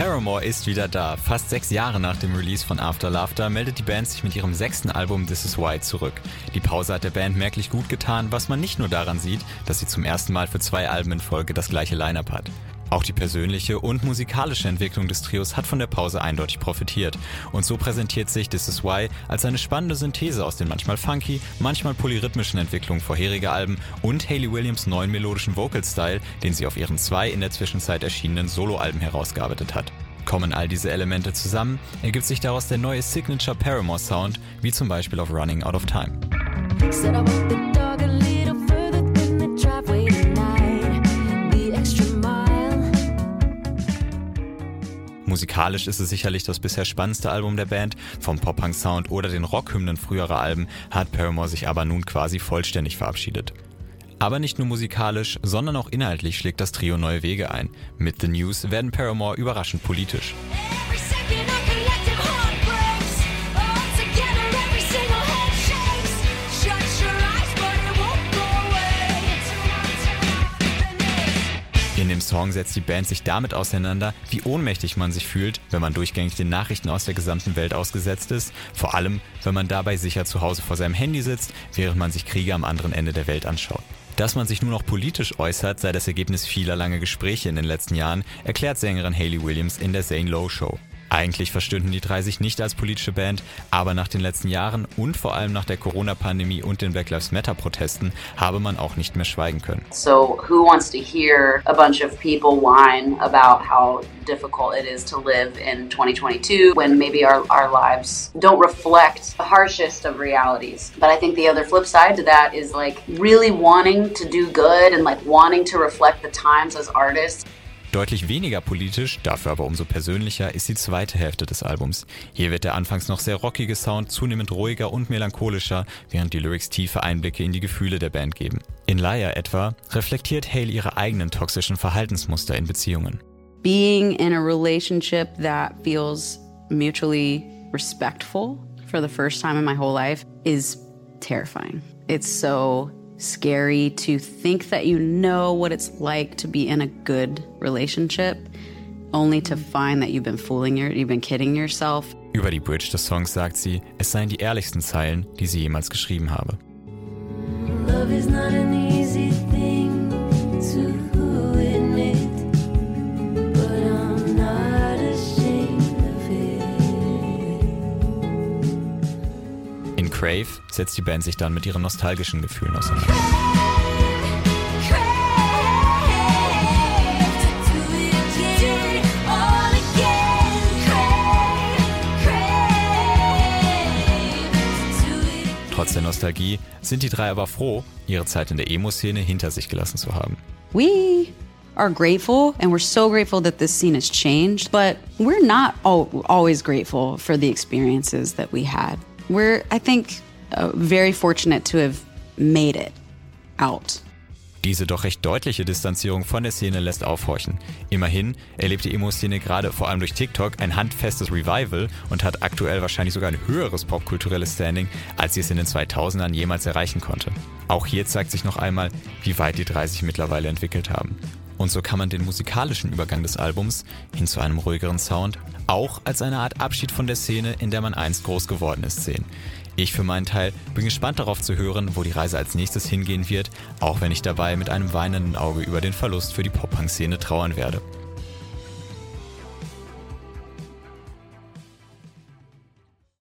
Paramore ist wieder da. Fast sechs Jahre nach dem Release von After Laughter meldet die Band sich mit ihrem sechsten Album This Is Why zurück. Die Pause hat der Band merklich gut getan, was man nicht nur daran sieht, dass sie zum ersten Mal für zwei Alben in Folge das gleiche Line-Up hat. Auch die persönliche und musikalische Entwicklung des Trios hat von der Pause eindeutig profitiert. Und so präsentiert sich This Is Why als eine spannende Synthese aus den manchmal funky, manchmal polyrhythmischen Entwicklungen vorheriger Alben und Hayley Williams neuen melodischen Vocal-Style, den sie auf ihren zwei in der Zwischenzeit erschienenen Soloalben herausgearbeitet hat. Kommen all diese Elemente zusammen, ergibt sich daraus der neue Signature Paramore Sound, wie zum Beispiel auf Running Out of Time. Musikalisch ist es sicherlich das bisher spannendste Album der Band. Vom Pop-Punk-Sound oder den Rockhymnen früherer Alben hat Paramore sich aber nun quasi vollständig verabschiedet. Aber nicht nur musikalisch, sondern auch inhaltlich schlägt das Trio neue Wege ein. Mit The News werden Paramore überraschend politisch. Dem Song setzt die Band sich damit auseinander, wie ohnmächtig man sich fühlt, wenn man durchgängig den Nachrichten aus der gesamten Welt ausgesetzt ist, vor allem wenn man dabei sicher zu Hause vor seinem Handy sitzt, während man sich Kriege am anderen Ende der Welt anschaut. Dass man sich nur noch politisch äußert, sei das Ergebnis vieler langer Gespräche in den letzten Jahren, erklärt Sängerin Hayley Williams in der Zane Lowe Show. Eigentlich verstünden die drei sich nicht als politische Band, aber nach den letzten Jahren und vor allem nach der Corona-Pandemie und den Black Lives Matter-Protesten habe man auch nicht mehr schweigen können. So who wants to hear a bunch of people whine about how difficult it is to live in 2022 when maybe our, our lives don't reflect the harshest of realities. But I think the other flip side to that is like really wanting to do good and like wanting to reflect the times as artists. Deutlich weniger politisch, dafür aber umso persönlicher, ist die zweite Hälfte des Albums. Hier wird der anfangs noch sehr rockige Sound zunehmend ruhiger und melancholischer, während die Lyrics tiefe Einblicke in die Gefühle der Band geben. In Liar etwa reflektiert Hale ihre eigenen toxischen Verhaltensmuster in Beziehungen. Being in a relationship that feels mutually respectful for the first time in my whole life is terrifying. It's so scary to think that you know what it's like to be in a good relationship, only to find that you've been fooling your, you've been kidding yourself. Über die Bridge des Songs sagt sie, es seien die ehrlichsten Zeilen, die sie jemals geschrieben habe. Love is not an easy thing Crave setzt die Band sich dann mit ihren nostalgischen Gefühlen auseinander. Trotz der Nostalgie sind die drei aber froh, ihre Zeit in der Emo-Szene hinter sich gelassen zu haben. We are grateful and we're so grateful that this scene has changed, but we're not always grateful for the experiences that we had. We're, I think, uh, very fortunate to have made it out. Diese doch recht deutliche Distanzierung von der Szene lässt aufhorchen. Immerhin erlebt die Emo-Szene gerade vor allem durch TikTok ein handfestes Revival und hat aktuell wahrscheinlich sogar ein höheres popkulturelles Standing, als sie es in den 2000ern jemals erreichen konnte. Auch hier zeigt sich noch einmal, wie weit die drei sich mittlerweile entwickelt haben. Und so kann man den musikalischen Übergang des Albums hin zu einem ruhigeren Sound auch als eine Art Abschied von der Szene, in der man einst groß geworden ist, sehen. Ich für meinen Teil bin gespannt darauf zu hören, wo die Reise als nächstes hingehen wird, auch wenn ich dabei mit einem weinenden Auge über den Verlust für die Pop-Punk-Szene trauern werde.